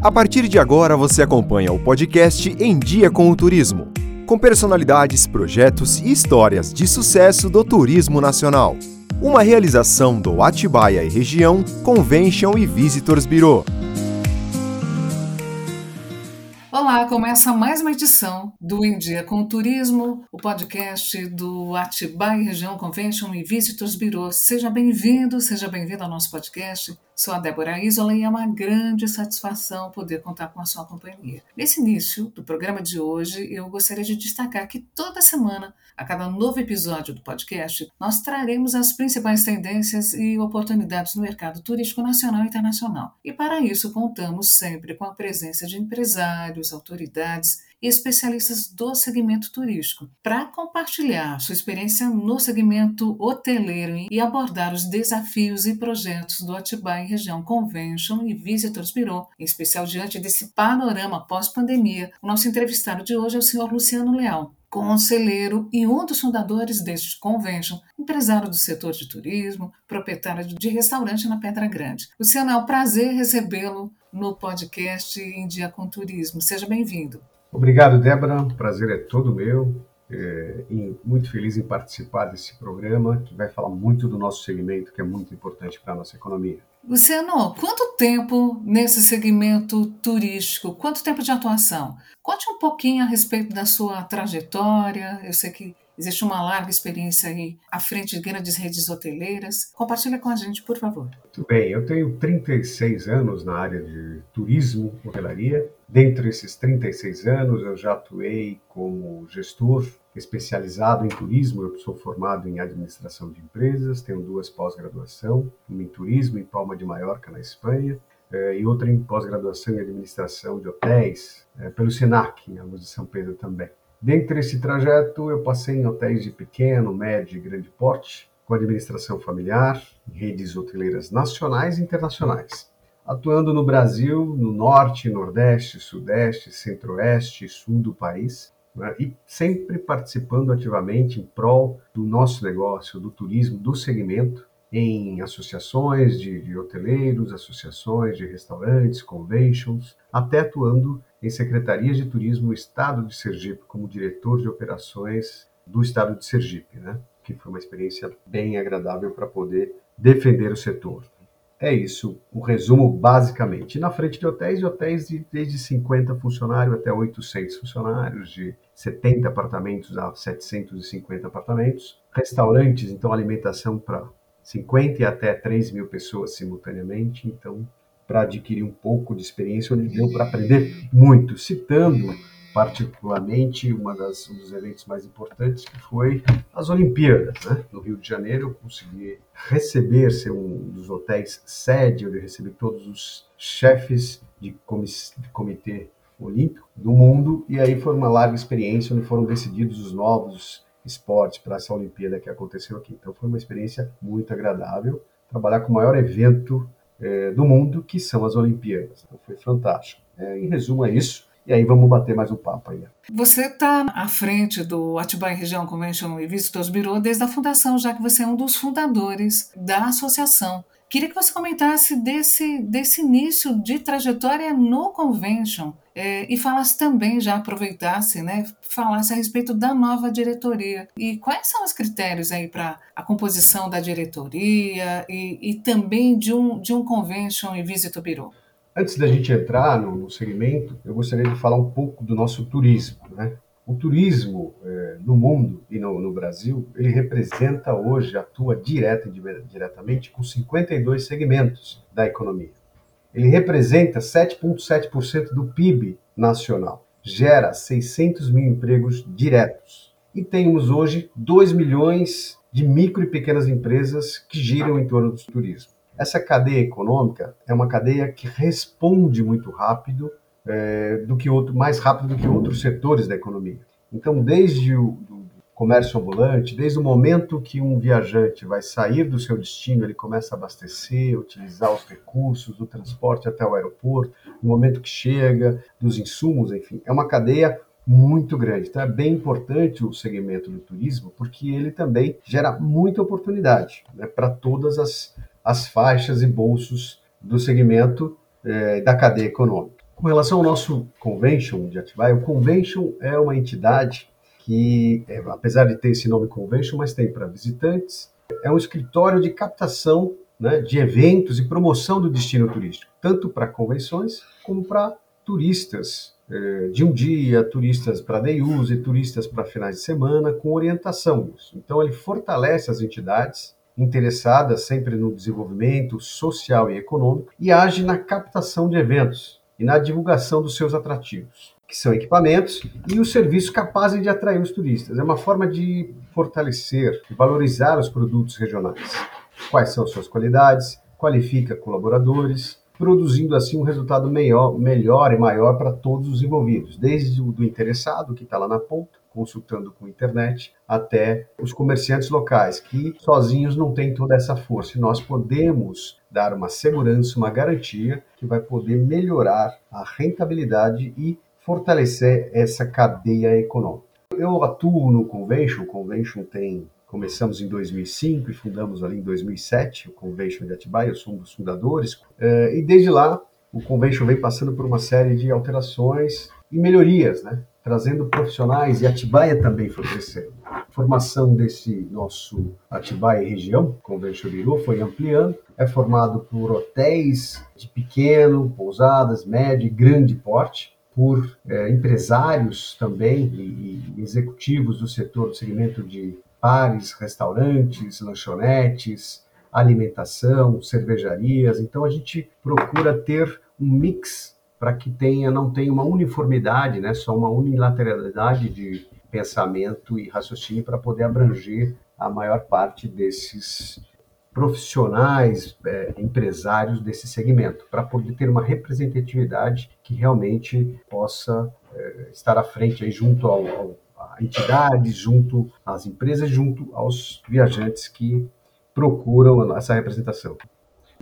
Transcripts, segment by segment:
A partir de agora você acompanha o podcast Em Dia com o Turismo, com personalidades, projetos e histórias de sucesso do turismo nacional. Uma realização do Atibaia e Região Convention e Visitors Bureau. Olá, começa mais uma edição do Em Dia com o Turismo, o podcast do Atibaia Região Convention e Visitors Bureau. Seja bem-vindo, seja bem-vindo ao nosso podcast. Sou a Débora Isola e é uma grande satisfação poder contar com a sua companhia. Nesse início do programa de hoje, eu gostaria de destacar que toda semana, a cada novo episódio do podcast, nós traremos as principais tendências e oportunidades no mercado turístico nacional e internacional. E para isso, contamos sempre com a presença de empresários, autoridades e especialistas do segmento turístico, para compartilhar sua experiência no segmento hoteleiro e abordar os desafios e projetos do Atibaia Região Convention e Visitors Bureau, em especial diante desse panorama pós-pandemia. O nosso entrevistado de hoje é o senhor Luciano Leal, conselheiro e um dos fundadores deste convention, empresário do setor de turismo, proprietário de restaurante na Pedra Grande. Luciano, é um prazer recebê-lo no podcast Em Dia com Turismo. Seja bem-vindo. Obrigado, Débora. Prazer é todo meu. É, muito feliz em participar desse programa que vai falar muito do nosso segmento, que é muito importante para a nossa economia. Luciano, quanto tempo nesse segmento turístico? Quanto tempo de atuação? Conte um pouquinho a respeito da sua trajetória. Eu sei que existe uma larga experiência aí à frente de grandes redes hoteleiras. Compartilha com a gente, por favor. Muito bem, eu tenho 36 anos na área de turismo, hotelaria. Dentre esses 36 anos, eu já atuei como gestor especializado em turismo. Eu sou formado em administração de empresas, tenho duas pós-graduação, uma em turismo em Palma de Maiorca, na Espanha, eh, e outra em pós-graduação em administração de hotéis, eh, pelo SENAC, em Almas de São Pedro também. Dentre esse trajeto, eu passei em hotéis de pequeno, médio e grande porte, com administração familiar, em redes hoteleiras nacionais e internacionais, atuando no Brasil, no norte, nordeste, sudeste, centro-oeste e sul do país, né, e sempre participando ativamente em prol do nosso negócio, do turismo, do segmento, em associações de, de hoteleiros, associações de restaurantes, conventions, até atuando em secretarias de turismo no estado de Sergipe como diretor de operações do estado de Sergipe, né? que foi uma experiência bem agradável para poder defender o setor. É isso, o resumo basicamente. Na frente de hotéis, hotéis de desde 50 funcionários até 800 funcionários, de 70 apartamentos a 750 apartamentos. Restaurantes, então alimentação para 50 e até 3 mil pessoas simultaneamente. Então, para adquirir um pouco de experiência, onde deu para aprender muito, citando particularmente uma das, um dos eventos mais importantes que foi as Olimpíadas, né? No Rio de Janeiro eu consegui receber, ser um dos hotéis sede, onde eu recebi todos os chefes de, de comitê olímpico do mundo, e aí foi uma larga experiência onde foram decididos os novos esportes para essa Olimpíada que aconteceu aqui. Então foi uma experiência muito agradável trabalhar com o maior evento é, do mundo, que são as Olimpíadas. Então, foi fantástico. É, em resumo, é isso. E aí vamos bater mais um papo aí. Você está à frente do Atibaia Região Convention e Visitors Bureau desde a fundação, já que você é um dos fundadores da associação. Queria que você comentasse desse, desse início de trajetória no Convention é, e falasse também, já aproveitasse, né, falasse a respeito da nova diretoria. E quais são os critérios aí para a composição da diretoria e, e, também de um, de um Convention e Visitor Bureau? Antes da gente entrar no, no segmento, eu gostaria de falar um pouco do nosso turismo, né? O turismo é, no mundo e no, no, Brasil, ele representa hoje, atua direta e diretamente com 52 segmentos da economia. Ele representa 7,7% do PIB nacional, gera 600 mil empregos diretos. E temos hoje 2 milhões de micro e pequenas empresas que giram em torno do turismo. Essa cadeia econômica é uma cadeia que responde muito rápido é, do que outro, mais rápido do que outros setores da economia. Então, desde o comércio ambulante, desde o momento que um viajante vai sair do seu destino, ele começa a abastecer, utilizar os recursos do transporte até o aeroporto, no momento que chega, dos insumos, enfim, é uma cadeia muito grande. Então é bem importante o segmento do turismo, porque ele também gera muita oportunidade né, para todas as, as faixas e bolsos do segmento é, da cadeia econômica. Com relação ao nosso convention de Atibaia, o convention é uma entidade que, é, apesar de ter esse nome convention, mas tem para visitantes, é um escritório de captação né, de eventos e promoção do destino turístico, tanto para convenções como para turistas é, de um dia, turistas para day use, turistas para finais de semana, com orientação. Então, ele fortalece as entidades interessadas sempre no desenvolvimento social e econômico e age na captação de eventos e na divulgação dos seus atrativos, que são equipamentos e os serviços capazes de atrair os turistas. É uma forma de fortalecer e valorizar os produtos regionais. Quais são suas qualidades, qualifica colaboradores, produzindo assim um resultado melhor, melhor e maior para todos os envolvidos, desde o do interessado, que está lá na ponta, consultando com internet, até os comerciantes locais, que sozinhos não têm toda essa força. E nós podemos dar uma segurança, uma garantia que vai poder melhorar a rentabilidade e fortalecer essa cadeia econômica. Eu atuo no Convention, o Convention tem Começamos em 2005 e fundamos ali em 2007 o Convention de Atibaia, eu sou um dos fundadores. Eh, e desde lá, o Convention vem passando por uma série de alterações e melhorias, né? Trazendo profissionais e Atibaia também foi crescendo. A formação desse nosso Atibaia região, Convention Biru, foi ampliando. É formado por hotéis de pequeno, pousadas, médio e grande porte, por é, empresários também e, e, executivos do setor do segmento de bares, restaurantes, lanchonetes, alimentação, cervejarias. Então a gente procura ter um mix para que tenha não tenha uma uniformidade, né, só uma unilateralidade de pensamento e raciocínio para poder abranger a maior parte desses profissionais, é, empresários desse segmento, para poder ter uma representatividade que realmente possa é, estar à frente aí junto ao, ao entidades, junto às empresas, junto aos viajantes que procuram essa representação.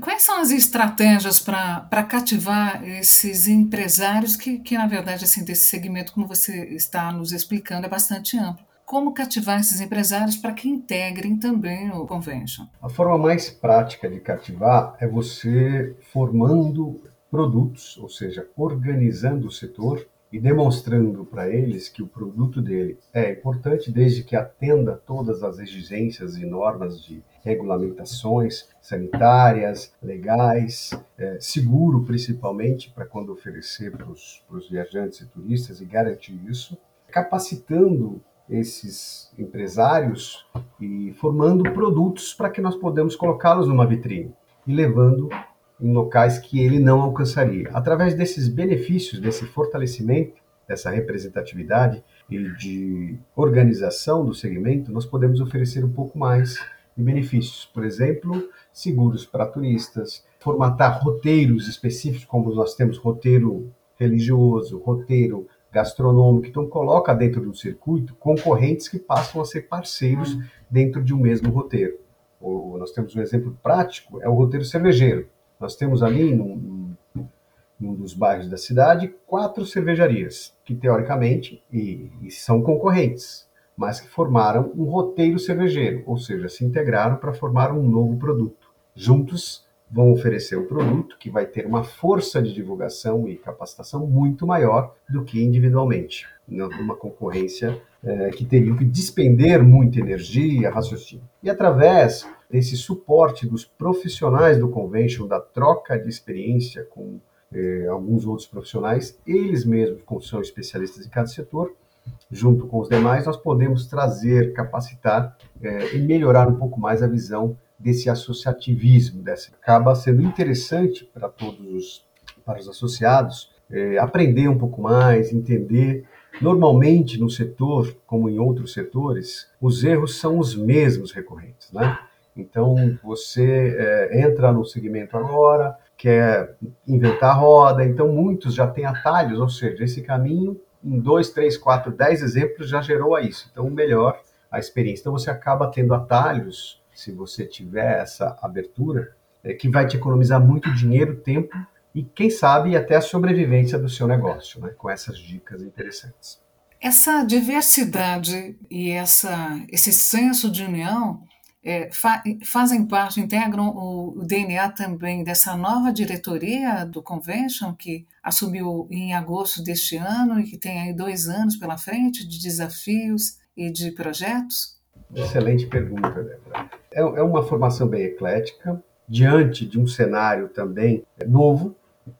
Quais são as estratégias para cativar esses empresários que, que, na verdade, assim, desse segmento, como você está nos explicando, é bastante amplo? Como cativar esses empresários para que integrem também o convention? A forma mais prática de cativar é você formando produtos, ou seja, organizando o setor e demonstrando para eles que o produto dele é importante desde que atenda todas as exigências e normas de regulamentações sanitárias, legais, é, seguro principalmente para quando oferecer para os viajantes e turistas e garantir isso, capacitando esses empresários e formando produtos para que nós podemos colocá-los numa vitrine e levando em locais que ele não alcançaria. Através desses benefícios, desse fortalecimento, dessa representatividade e de organização do segmento, nós podemos oferecer um pouco mais de benefícios. Por exemplo, seguros para turistas, formatar roteiros específicos, como nós temos roteiro religioso, roteiro gastronômico. Então, coloca dentro do circuito concorrentes que passam a ser parceiros dentro de um mesmo roteiro. O, nós temos um exemplo prático, é o roteiro cervejeiro. Nós temos ali, num, num dos bairros da cidade, quatro cervejarias, que teoricamente e, e são concorrentes, mas que formaram um roteiro cervejeiro, ou seja, se integraram para formar um novo produto. Juntos vão oferecer um produto que vai ter uma força de divulgação e capacitação muito maior do que individualmente, numa concorrência é, que teriam que despender muita energia, raciocínio. E através desse suporte dos profissionais do convention, da troca de experiência com eh, alguns outros profissionais, eles mesmos, como são especialistas em cada setor, junto com os demais, nós podemos trazer, capacitar eh, e melhorar um pouco mais a visão desse associativismo, dessa. acaba sendo interessante para todos os, para os associados eh, aprender um pouco mais, entender Normalmente, no setor, como em outros setores, os erros são os mesmos recorrentes, né? Então, você é, entra no segmento agora, quer inventar a roda, então muitos já têm atalhos, ou seja, esse caminho, em dois, três, quatro, dez exemplos, já gerou a isso. Então, melhor a experiência. Então, você acaba tendo atalhos, se você tiver essa abertura, é, que vai te economizar muito dinheiro, tempo e, quem sabe, até a sobrevivência do seu negócio, né, com essas dicas interessantes. Essa diversidade e essa, esse senso de união é, fa fazem parte, integram o, o, DNA também dessa nova diretoria do Convention, que assumiu em agosto deste ano e que tem aí dois anos pela frente de desafios e de projetos? Excelente pergunta, Débora. É, é uma formação bem eclética, diante de um cenário também novo,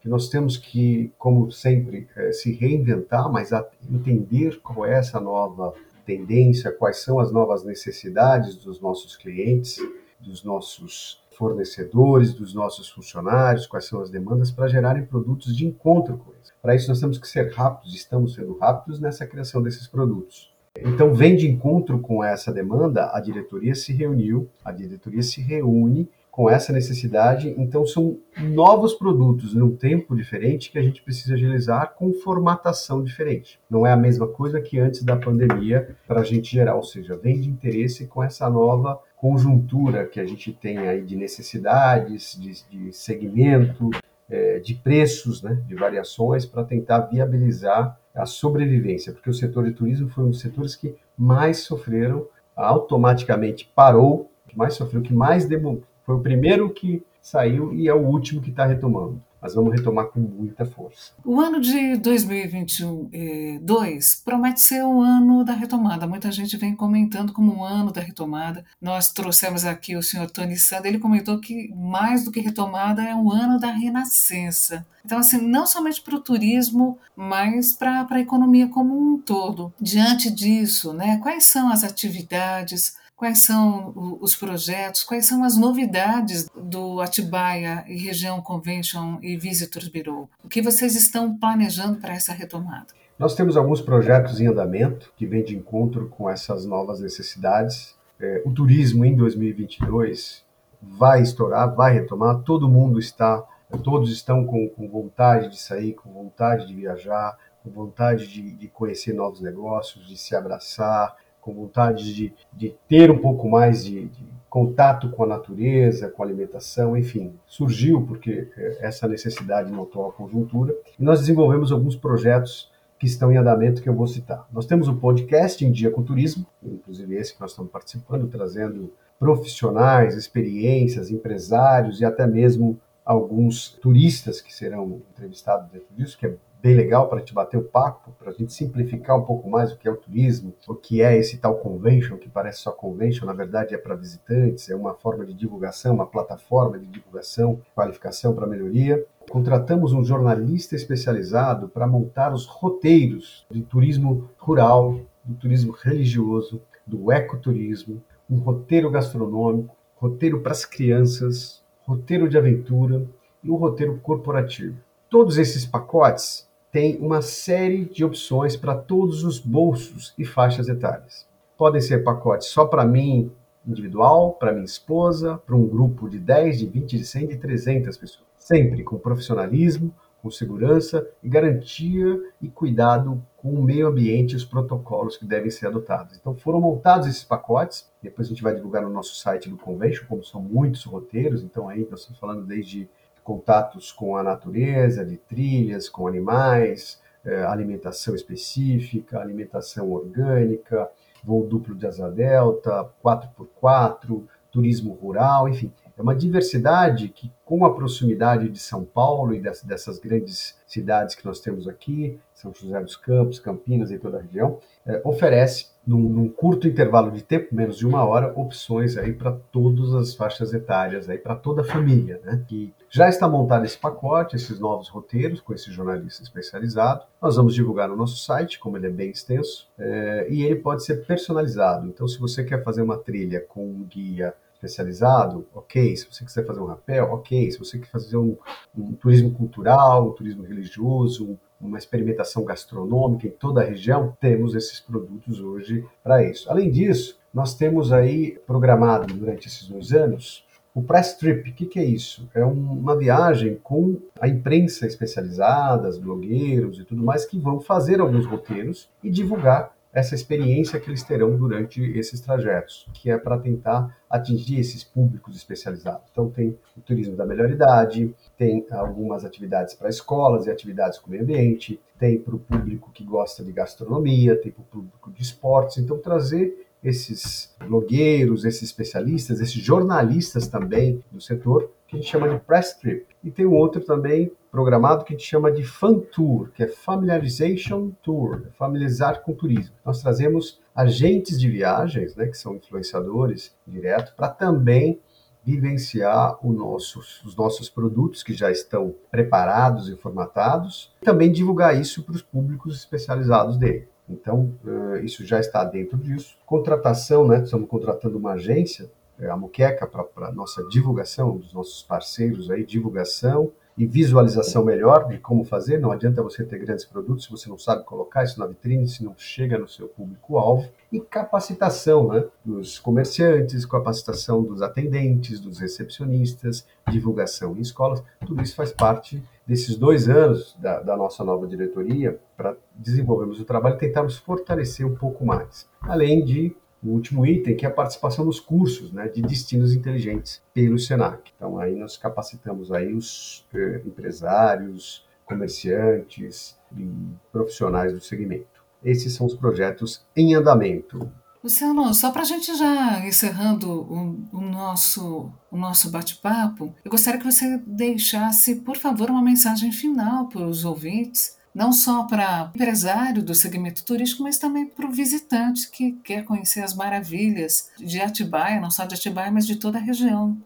que nós temos que, como sempre, é, se reinventar, mas entender qual é essa nova tendência, quais são as novas necessidades dos nossos clientes, dos nossos fornecedores, dos nossos funcionários, quais são as demandas para gerarem produtos de encontro com eles. Para isso nós temos que ser rápidos, estamos sendo rápidos nessa criação desses produtos. Então, vem de encontro com essa demanda, a diretoria se reuniu, a diretoria se reúne com essa necessidade. Então, são novos produtos num tempo diferente que a gente precisa agilizar com formatação diferente. Não é a mesma coisa que antes da pandemia para a gente gerar, ou seja, vem de interesse com essa nova conjuntura que a gente tem aí de necessidades, de, de segmento, é, de preços, né, de variações para tentar viabilizar a sobrevivência, porque o setor de turismo foi um dos setores que mais sofreram, automaticamente parou, que mais sofreu, que mais demorou foi o primeiro que saiu e é o último que está retomando. Mas vamos retomar com muita força. O ano de 2022 eh, promete ser o ano da retomada. Muita gente vem comentando como um ano da retomada. Nós trouxemos aqui o senhor Tony Sanda, ele comentou que mais do que retomada é um ano da renascença. Então, assim, não somente para o turismo, mas para a economia como um todo. Diante disso, né, quais são as atividades, quais são os projetos, quais são as novidades do Atibaia e Região Convention e Visitors Bureau. O que vocês estão planejando para essa retomada? Nós temos alguns projetos em andamento que vêm de encontro com essas novas necessidades. É, o turismo em 2022 vai estourar, vai retomar. Todo mundo está, todos estão com, com vontade de sair, com vontade de viajar, com vontade de, de conhecer novos negócios, de se abraçar, com vontade de, de ter um pouco mais de, de, contato com a natureza, com a alimentação, enfim, surgiu porque é, essa necessidade na atual conjuntura. E nós desenvolvemos alguns projetos que estão em andamento que eu vou citar. Nós temos o podcast Em Dia com Turismo, inclusive esse que nós estamos participando, trazendo profissionais, experiências, empresários e até mesmo alguns turistas que serão entrevistados dentro disso, que é bem legal para te bater o papo, para a gente simplificar um pouco mais o que é o turismo, o que é esse tal convention, que parece só convention, na verdade é para visitantes, é uma forma de divulgação, uma plataforma de divulgação, qualificação para melhoria. Contratamos um jornalista especializado para montar os roteiros do turismo rural, do turismo religioso, do ecoturismo, um roteiro gastronômico, roteiro para as crianças, roteiro de aventura e um roteiro corporativo. Todos esses pacotes tem uma série de opções para todos os bolsos e faixas etárias. Podem ser pacotes só para mim, individual, para minha esposa, para um grupo de 10, de 20, de 100, de 300 pessoas. Sempre com profissionalismo, com segurança e garantia e cuidado com o meio ambiente e os protocolos que devem ser adotados. Então foram montados esses pacotes, depois a gente vai divulgar no nosso site do Convention, como são muitos roteiros, então aí nós estamos falando desde contatos com a natureza, de trilhas com animais, é, alimentação específica, alimentação orgânica, voo duplo de asa delta, 4x4, turismo rural, enfim. É uma diversidade que, com a proximidade de São Paulo e dessas grandes cidades que nós temos aqui, São José dos Campos, Campinas e toda a região, é, oferece num, num, curto intervalo de tempo, menos de uma hora, opções aí para todas as faixas etárias, aí para toda a família, né? Que já está montado esse pacote, esses novos roteiros com esse jornalista especializado. Nós vamos divulgar no nosso site, como ele é bem extenso, é, e ele pode ser personalizado. Então, se você quer fazer uma trilha com um guia especializado, ok. Se você quiser fazer um rapel, ok. Se você quer fazer um, um turismo cultural, um turismo religioso, uma experimentação gastronômica em toda a região, temos esses produtos hoje para isso. Além disso, nós temos aí programado durante esses dois anos o press trip. O que, que é isso? É uma viagem com a imprensa especializada, os blogueiros e tudo mais que vão fazer alguns roteiros e divulgar essa experiência que eles terão durante esses trajetos, que é para tentar atingir esses públicos especializados. Então, tem o turismo da melhor idade, tem algumas atividades para escolas e atividades com o meio ambiente, tem para o público que gosta de gastronomia, tem para o público de esportes. Então, trazer esses blogueiros, esses especialistas, esses jornalistas também do setor, que a gente chama de press trip. E tem um outro também programado que a gente chama de Fan Tour, que é Familiarization Tour, familiarizar com turismo. Nós trazemos agentes de viagens, né, que são influenciadores direto, para também vivenciar nosso, os nossos produtos que já estão preparados e formatados, e também divulgar isso para os públicos especializados dele. Então, uh, isso já está dentro disso. Contratação, né? Estamos contratando uma agência, é, a Muqueca, para nossa divulgação, dos nossos parceiros aí, divulgação e visualização melhor de como fazer. Não adianta você ter grandes produtos se você não sabe colocar isso na vitrine, se não chega no seu público-alvo. E capacitação né, dos comerciantes, capacitação dos atendentes, dos recepcionistas, divulgação em escolas. Tudo isso faz parte desses dois anos da, da nossa nova diretoria para desenvolvermos o trabalho e tentarmos fortalecer um pouco mais. Além de o último item, que é a participação nos cursos né, de destinos inteligentes pelo SENAC. Então, aí nós capacitamos aí os eh, empresários, comerciantes e profissionais do segmento. Esses são os projetos em andamento. Luciano, só para a gente já encerrando o, o nosso, o nosso bate-papo, eu gostaria que você deixasse, por favor, uma mensagem final para os ouvintes não só para o empresário do segmento turístico, mas também para o visitante que quer conhecer as maravilhas de Atibaia, não só de Atibaia, mas de toda a região.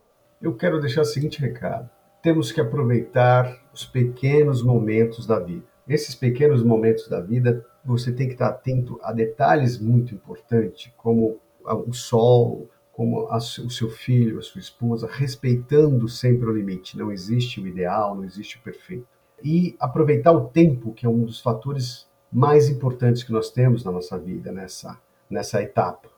Eu quero deixar o seguinte recado: temos que aproveitar os pequenos momentos da vida. Nesses pequenos momentos da vida, você tem que estar atento a detalhes muito importantes, como o sol, como a, o seu filho, a sua esposa, respeitando sempre o limite. Não existe o ideal, não existe o perfeito e aproveitar o tempo, que é um dos fatores mais importantes que nós temos na nossa vida nessa, nessa etapa.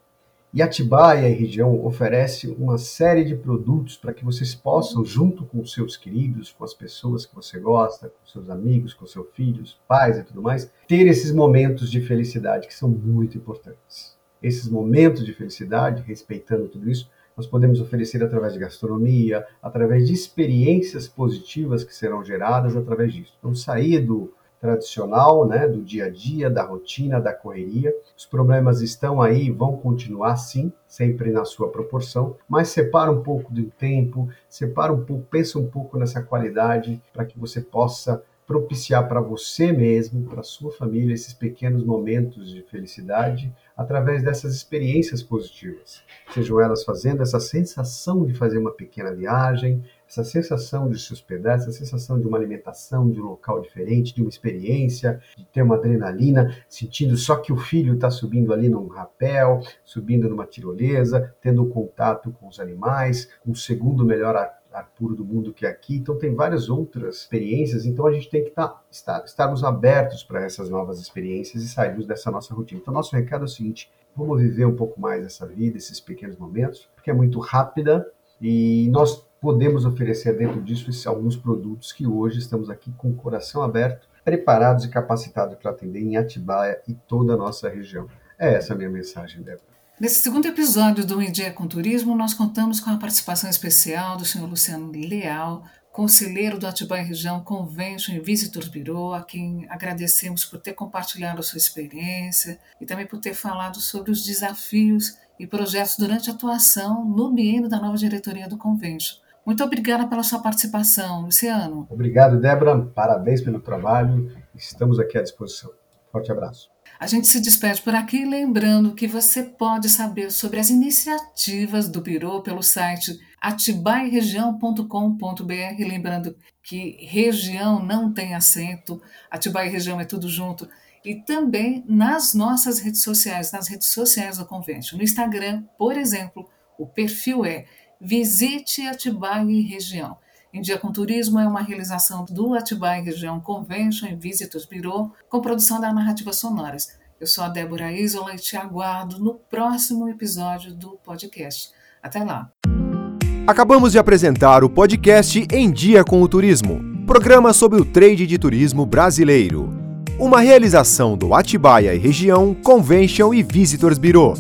E Atibaia e região oferece uma série de produtos para que vocês possam, junto com os seus queridos, com as pessoas que você gosta, com seus amigos, com seus filhos, pais e tudo mais, ter esses momentos de felicidade que são muito importantes. Esses momentos de felicidade, respeitando tudo isso, nós podemos oferecer através de gastronomia, através de experiências positivas que serão geradas através disso. Então, sair do tradicional, né, do dia a dia, da rotina, da correria. Os problemas estão aí, vão continuar sim, sempre na sua proporção, mas separa um pouco do tempo, separa um pouco, pensa um pouco nessa qualidade para que você possa propiciar para você mesmo, para sua família, esses pequenos momentos de felicidade através dessas experiências positivas. Sejam elas fazendo essa sensação de fazer uma pequena viagem, essa sensação de se hospedar, essa sensação de uma alimentação, de um local diferente, de uma experiência, de ter uma adrenalina, sentindo só que o filho está subindo ali num rapel, subindo numa tirolesa, tendo contato com os animais, um segundo melhor ar puro do mundo que é aqui. Então tem várias outras experiências. Então a gente tem que tá, estar, estarmos abertos para essas novas experiências e sairmos dessa nossa rotina. Então nosso recado é o seguinte: vamos viver um pouco mais essa vida, esses pequenos momentos, porque é muito rápida e nós podemos oferecer dentro disso alguns produtos que hoje estamos aqui com o coração aberto, preparados e capacitados para atender em Atibaia e toda a nossa região. É essa a minha mensagem, Débora. Nesse segundo episódio do Em Dia com Turismo, nós contamos com a participação especial do senhor Luciano Leal, conselheiro do Atibaia Região Convention e Visitors Bureau, a quem agradecemos por ter compartilhado a sua experiência e também por ter falado sobre os desafios e projetos durante a atuação no biênio da nova diretoria do Convention. Muito obrigada pela sua participação, Luciano. Obrigado, Débora. Parabéns pelo trabalho. Estamos aqui à disposição. Forte abraço. A gente se despede por aqui lembrando que você pode saber sobre as iniciativas do Biro pelo site atibairegião.com.br, lembrando que região não tem acento, Atibaia Região é tudo junto, e também nas nossas redes sociais, nas redes sociais do Convention. No Instagram, por exemplo, o perfil é Visite Atibaia Região. Em Dia com Turismo é uma realização do Atibaia Região Convention e Visitors Bureau, com produção da Narrativa Sonoras. Eu sou a Débora Isola e te aguardo no próximo episódio do podcast. Até lá! Acabamos de apresentar o podcast Em Dia com o Turismo, programa sobre o trade de turismo brasileiro. Uma realização do Atibaia e Região Convention e Visitors Bureau.